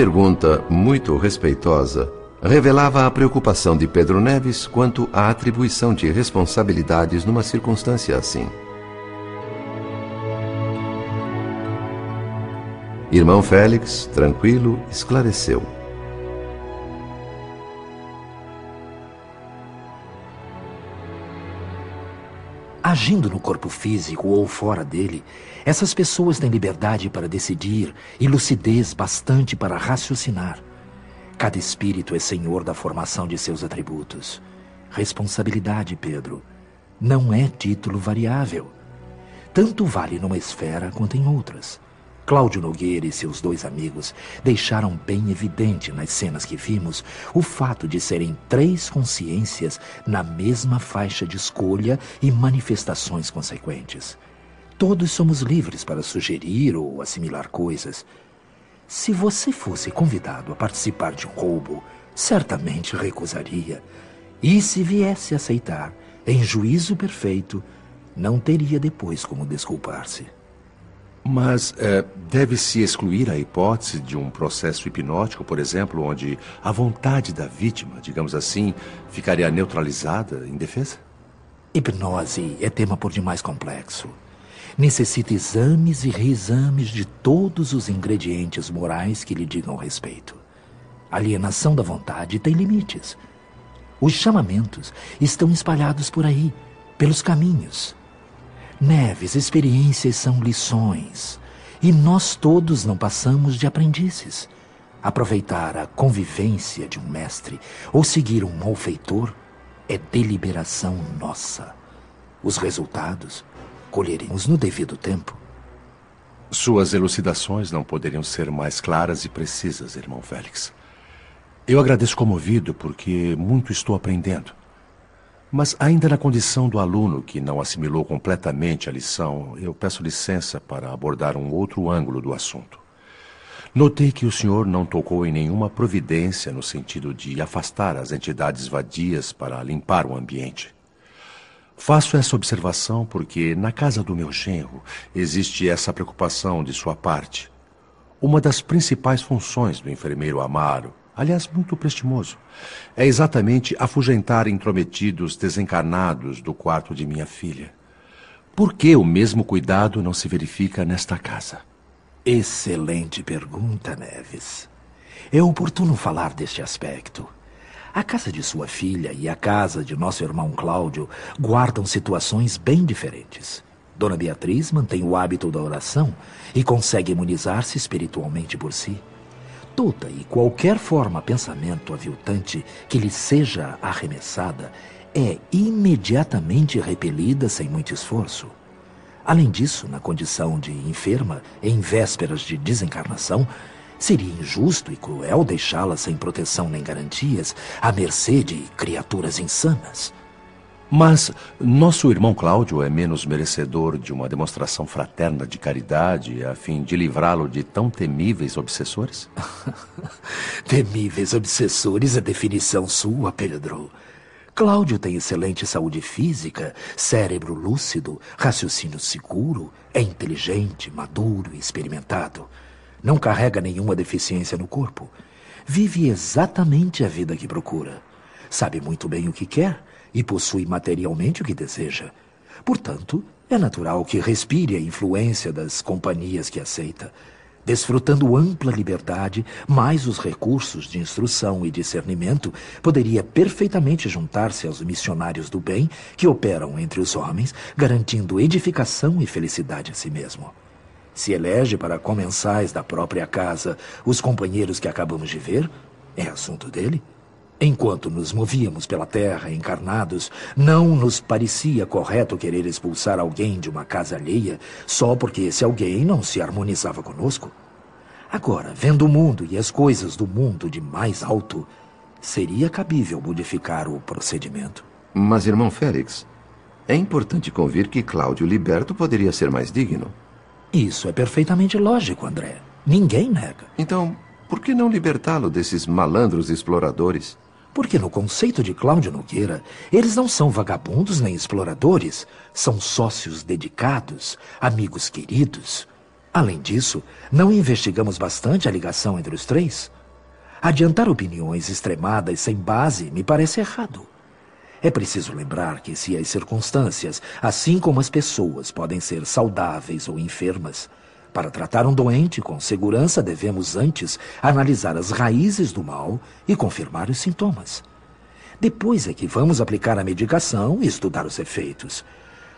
pergunta, muito respeitosa, revelava a preocupação de Pedro Neves quanto à atribuição de responsabilidades numa circunstância assim. Irmão Félix, tranquilo, esclareceu. Agindo no corpo físico ou fora dele, essas pessoas têm liberdade para decidir e lucidez bastante para raciocinar. Cada espírito é senhor da formação de seus atributos. Responsabilidade, Pedro, não é título variável. Tanto vale numa esfera quanto em outras. Cláudio Nogueira e seus dois amigos deixaram bem evidente nas cenas que vimos o fato de serem três consciências na mesma faixa de escolha e manifestações consequentes. Todos somos livres para sugerir ou assimilar coisas. Se você fosse convidado a participar de um roubo, certamente recusaria. E se viesse aceitar, em juízo perfeito, não teria depois como desculpar-se. Mas é, deve-se excluir a hipótese de um processo hipnótico, por exemplo, onde a vontade da vítima, digamos assim, ficaria neutralizada em defesa? Hipnose é tema por demais complexo. Necessita exames e reexames de todos os ingredientes morais que lhe digam respeito. Alienação da vontade tem limites. Os chamamentos estão espalhados por aí, pelos caminhos. Neves, experiências são lições. E nós todos não passamos de aprendizes. Aproveitar a convivência de um mestre ou seguir um malfeitor é deliberação nossa. Os resultados colheremos no devido tempo. Suas elucidações não poderiam ser mais claras e precisas, irmão Félix. Eu agradeço comovido porque muito estou aprendendo. Mas ainda na condição do aluno que não assimilou completamente a lição, eu peço licença para abordar um outro ângulo do assunto. Notei que o senhor não tocou em nenhuma providência no sentido de afastar as entidades vadias para limpar o ambiente. Faço essa observação porque na casa do meu genro existe essa preocupação de sua parte. Uma das principais funções do enfermeiro Amaro aliás, muito prestimoso, é exatamente afugentar intrometidos desencarnados do quarto de minha filha. Por que o mesmo cuidado não se verifica nesta casa? Excelente pergunta, Neves. É oportuno falar deste aspecto. A casa de sua filha e a casa de nosso irmão Cláudio guardam situações bem diferentes. Dona Beatriz mantém o hábito da oração e consegue imunizar-se espiritualmente por si e qualquer forma pensamento aviltante que lhe seja arremessada é imediatamente repelida sem muito esforço. Além disso, na condição de enferma, em vésperas de desencarnação, seria injusto e cruel deixá-la sem proteção nem garantias, à mercê de criaturas insanas. Mas nosso irmão Cláudio é menos merecedor de uma demonstração fraterna de caridade a fim de livrá-lo de tão temíveis obsessores? temíveis obsessores é definição sua, Pedro. Cláudio tem excelente saúde física, cérebro lúcido, raciocínio seguro, é inteligente, maduro e experimentado. Não carrega nenhuma deficiência no corpo. Vive exatamente a vida que procura. Sabe muito bem o que quer e possui materialmente o que deseja. Portanto, é natural que respire a influência das companhias que aceita, desfrutando ampla liberdade, mais os recursos de instrução e discernimento, poderia perfeitamente juntar-se aos missionários do bem que operam entre os homens, garantindo edificação e felicidade a si mesmo. Se elege para comensais da própria casa os companheiros que acabamos de ver, é assunto dele. Enquanto nos movíamos pela terra encarnados, não nos parecia correto querer expulsar alguém de uma casa alheia só porque esse alguém não se harmonizava conosco. Agora, vendo o mundo e as coisas do mundo de mais alto, seria cabível modificar o procedimento. Mas, irmão Félix, é importante convir que Cláudio Liberto poderia ser mais digno. Isso é perfeitamente lógico, André. Ninguém nega. Então, por que não libertá-lo desses malandros exploradores? Porque no conceito de Cláudio Nogueira, eles não são vagabundos nem exploradores, são sócios dedicados, amigos queridos. Além disso, não investigamos bastante a ligação entre os três? Adiantar opiniões extremadas sem base me parece errado. É preciso lembrar que se as circunstâncias, assim como as pessoas, podem ser saudáveis ou enfermas, para tratar um doente com segurança devemos antes analisar as raízes do mal e confirmar os sintomas. Depois é que vamos aplicar a medicação e estudar os efeitos.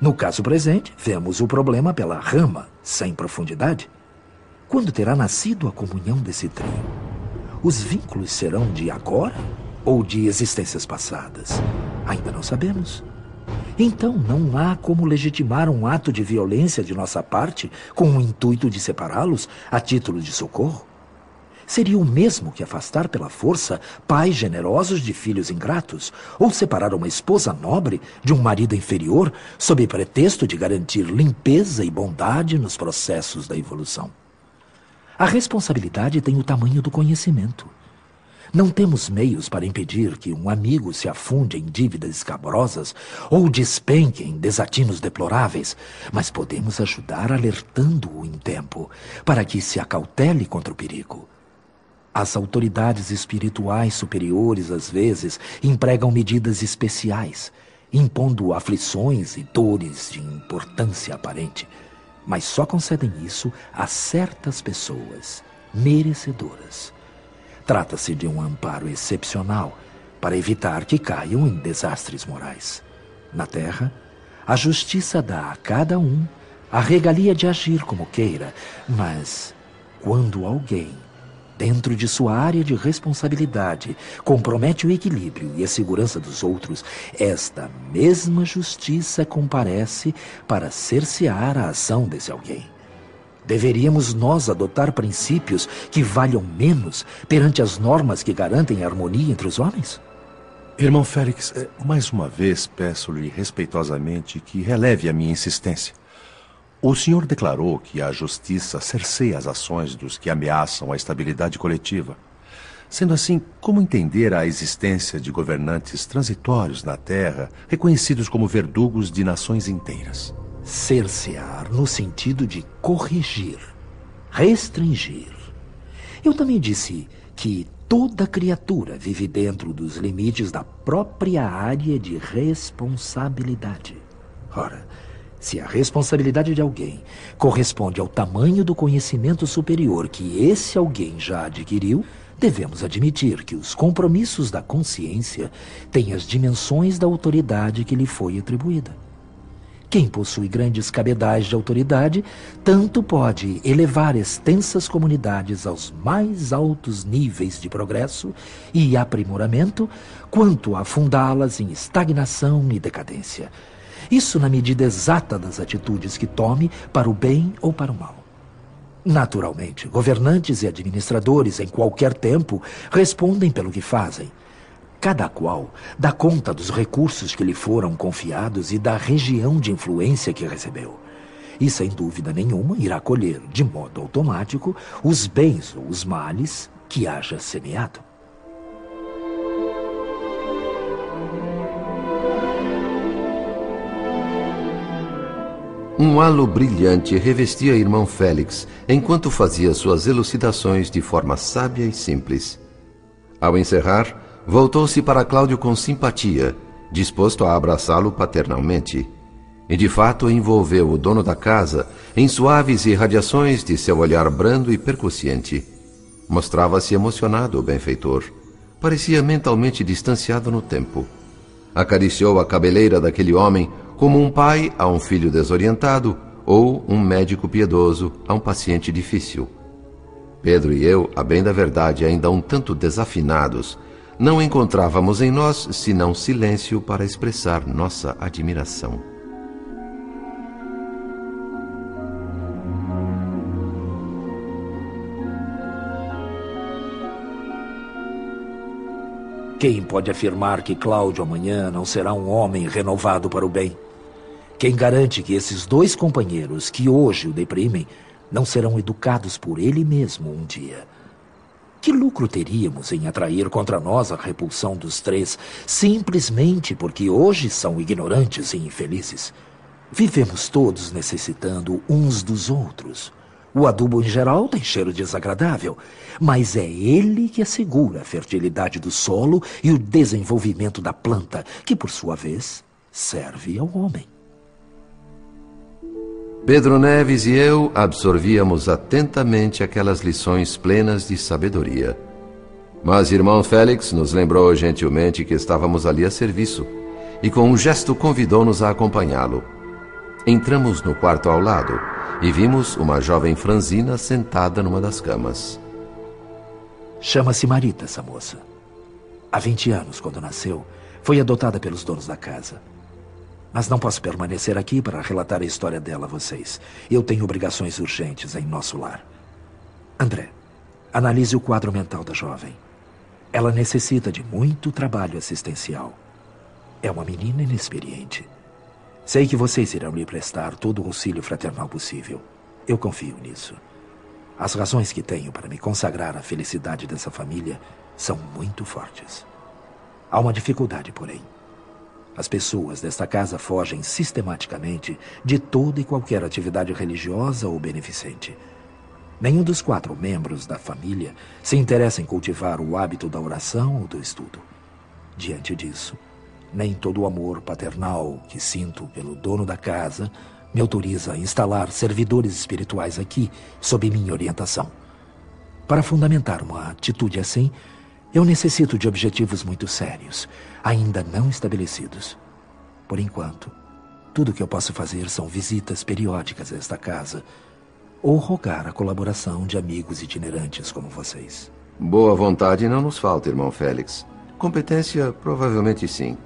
No caso presente, vemos o problema pela rama, sem profundidade. Quando terá nascido a comunhão desse trio? Os vínculos serão de agora ou de existências passadas? Ainda não sabemos. Então não há como legitimar um ato de violência de nossa parte com o intuito de separá-los a título de socorro? Seria o mesmo que afastar pela força pais generosos de filhos ingratos, ou separar uma esposa nobre de um marido inferior, sob pretexto de garantir limpeza e bondade nos processos da evolução. A responsabilidade tem o tamanho do conhecimento. Não temos meios para impedir que um amigo se afunde em dívidas escabrosas ou despenque em desatinos deploráveis, mas podemos ajudar alertando-o em tempo, para que se acautele contra o perigo. As autoridades espirituais superiores, às vezes, empregam medidas especiais, impondo aflições e dores de importância aparente, mas só concedem isso a certas pessoas merecedoras. Trata-se de um amparo excepcional para evitar que caiam em desastres morais. Na Terra, a justiça dá a cada um a regalia de agir como queira, mas quando alguém dentro de sua área de responsabilidade, compromete o equilíbrio e a segurança dos outros, esta mesma justiça comparece para cercear a ação desse alguém. Deveríamos nós adotar princípios que valham menos perante as normas que garantem a harmonia entre os homens? Irmão Félix, eh, mais uma vez peço-lhe respeitosamente que releve a minha insistência. O senhor declarou que a justiça cerceia as ações dos que ameaçam a estabilidade coletiva. Sendo assim, como entender a existência de governantes transitórios na Terra, reconhecidos como verdugos de nações inteiras? Cercear no sentido de corrigir, restringir. Eu também disse que toda criatura vive dentro dos limites da própria área de responsabilidade. Ora, se a responsabilidade de alguém corresponde ao tamanho do conhecimento superior que esse alguém já adquiriu, devemos admitir que os compromissos da consciência têm as dimensões da autoridade que lhe foi atribuída. Quem possui grandes cabedais de autoridade, tanto pode elevar extensas comunidades aos mais altos níveis de progresso e aprimoramento, quanto afundá-las em estagnação e decadência isso na medida exata das atitudes que tome para o bem ou para o mal. Naturalmente, governantes e administradores em qualquer tempo respondem pelo que fazem. Cada qual dá conta dos recursos que lhe foram confiados e da região de influência que recebeu. E sem dúvida nenhuma irá colher, de modo automático, os bens ou os males que haja semeado. Um halo brilhante revestia irmão Félix enquanto fazia suas elucidações de forma sábia e simples. Ao encerrar, voltou-se para Cláudio com simpatia, disposto a abraçá-lo paternalmente. E de fato envolveu o dono da casa em suaves irradiações de seu olhar brando e percussiente. Mostrava-se emocionado o benfeitor. Parecia mentalmente distanciado no tempo. Acariciou a cabeleira daquele homem como um pai a um filho desorientado ou um médico piedoso a um paciente difícil. Pedro e eu, a bem da verdade, ainda um tanto desafinados, não encontrávamos em nós senão silêncio para expressar nossa admiração. Quem pode afirmar que Cláudio amanhã não será um homem renovado para o bem? Quem garante que esses dois companheiros que hoje o deprimem não serão educados por ele mesmo um dia? Que lucro teríamos em atrair contra nós a repulsão dos três, simplesmente porque hoje são ignorantes e infelizes? Vivemos todos necessitando uns dos outros. O adubo em geral tem cheiro desagradável, mas é ele que assegura a fertilidade do solo e o desenvolvimento da planta, que por sua vez serve ao homem. Pedro Neves e eu absorvíamos atentamente aquelas lições plenas de sabedoria. Mas irmão Félix nos lembrou gentilmente que estávamos ali a serviço e com um gesto convidou-nos a acompanhá-lo. Entramos no quarto ao lado e vimos uma jovem franzina sentada numa das camas. Chama-se Marita, essa moça. Há 20 anos, quando nasceu, foi adotada pelos donos da casa. Mas não posso permanecer aqui para relatar a história dela a vocês. Eu tenho obrigações urgentes em nosso lar. André, analise o quadro mental da jovem. Ela necessita de muito trabalho assistencial. É uma menina inexperiente. Sei que vocês irão lhe prestar todo o auxílio fraternal possível. Eu confio nisso. As razões que tenho para me consagrar à felicidade dessa família são muito fortes. Há uma dificuldade, porém. As pessoas desta casa fogem sistematicamente de toda e qualquer atividade religiosa ou beneficente. Nenhum dos quatro membros da família se interessa em cultivar o hábito da oração ou do estudo. Diante disso, nem todo o amor paternal que sinto pelo dono da casa me autoriza a instalar servidores espirituais aqui sob minha orientação. Para fundamentar uma atitude assim, eu necessito de objetivos muito sérios, ainda não estabelecidos. Por enquanto, tudo o que eu posso fazer são visitas periódicas a esta casa ou rogar a colaboração de amigos itinerantes como vocês. Boa vontade não nos falta, irmão Félix. Competência, provavelmente sim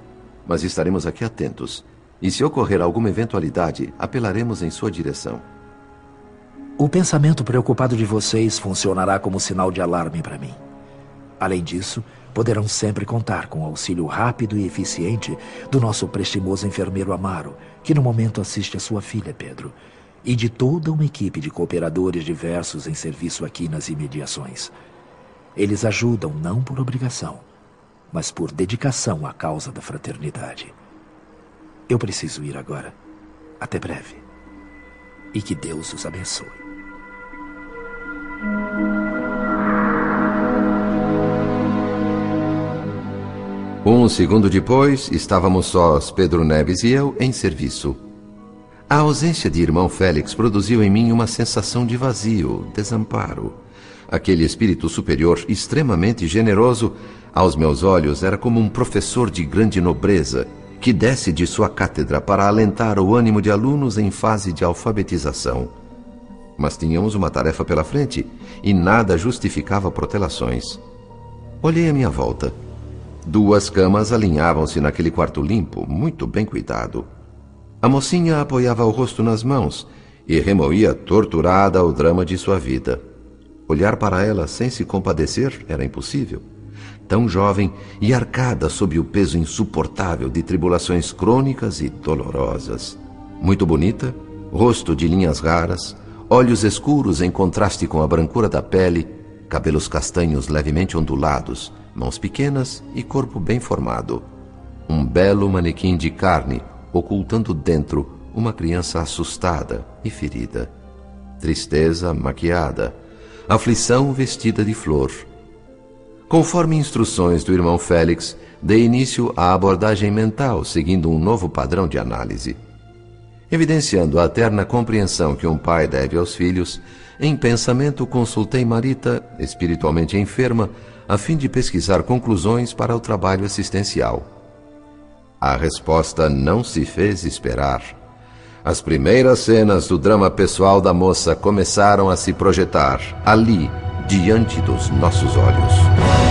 mas estaremos aqui atentos. E se ocorrer alguma eventualidade, apelaremos em sua direção. O pensamento preocupado de vocês funcionará como sinal de alarme para mim. Além disso, poderão sempre contar com o auxílio rápido e eficiente do nosso prestimoso enfermeiro Amaro, que no momento assiste a sua filha, Pedro, e de toda uma equipe de cooperadores diversos em serviço aqui nas imediações. Eles ajudam não por obrigação, mas por dedicação à causa da fraternidade. Eu preciso ir agora. Até breve. E que Deus os abençoe. Um segundo depois, estávamos sós, Pedro Neves e eu, em serviço. A ausência de irmão Félix produziu em mim uma sensação de vazio, desamparo. Aquele espírito superior extremamente generoso aos meus olhos, era como um professor de grande nobreza que desce de sua cátedra para alentar o ânimo de alunos em fase de alfabetização. Mas tínhamos uma tarefa pela frente e nada justificava protelações. Olhei à minha volta. Duas camas alinhavam-se naquele quarto limpo, muito bem cuidado. A mocinha apoiava o rosto nas mãos e remoía torturada o drama de sua vida. Olhar para ela sem se compadecer era impossível tão jovem e arcada sob o peso insuportável de tribulações crônicas e dolorosas. Muito bonita, rosto de linhas raras, olhos escuros em contraste com a brancura da pele, cabelos castanhos levemente ondulados, mãos pequenas e corpo bem formado. Um belo manequim de carne ocultando dentro uma criança assustada e ferida. Tristeza maquiada, aflição vestida de flor Conforme instruções do irmão Félix, dei início à abordagem mental, seguindo um novo padrão de análise. Evidenciando a terna compreensão que um pai deve aos filhos, em pensamento consultei Marita, espiritualmente enferma, a fim de pesquisar conclusões para o trabalho assistencial. A resposta não se fez esperar. As primeiras cenas do drama pessoal da moça começaram a se projetar ali, diante dos nossos olhos.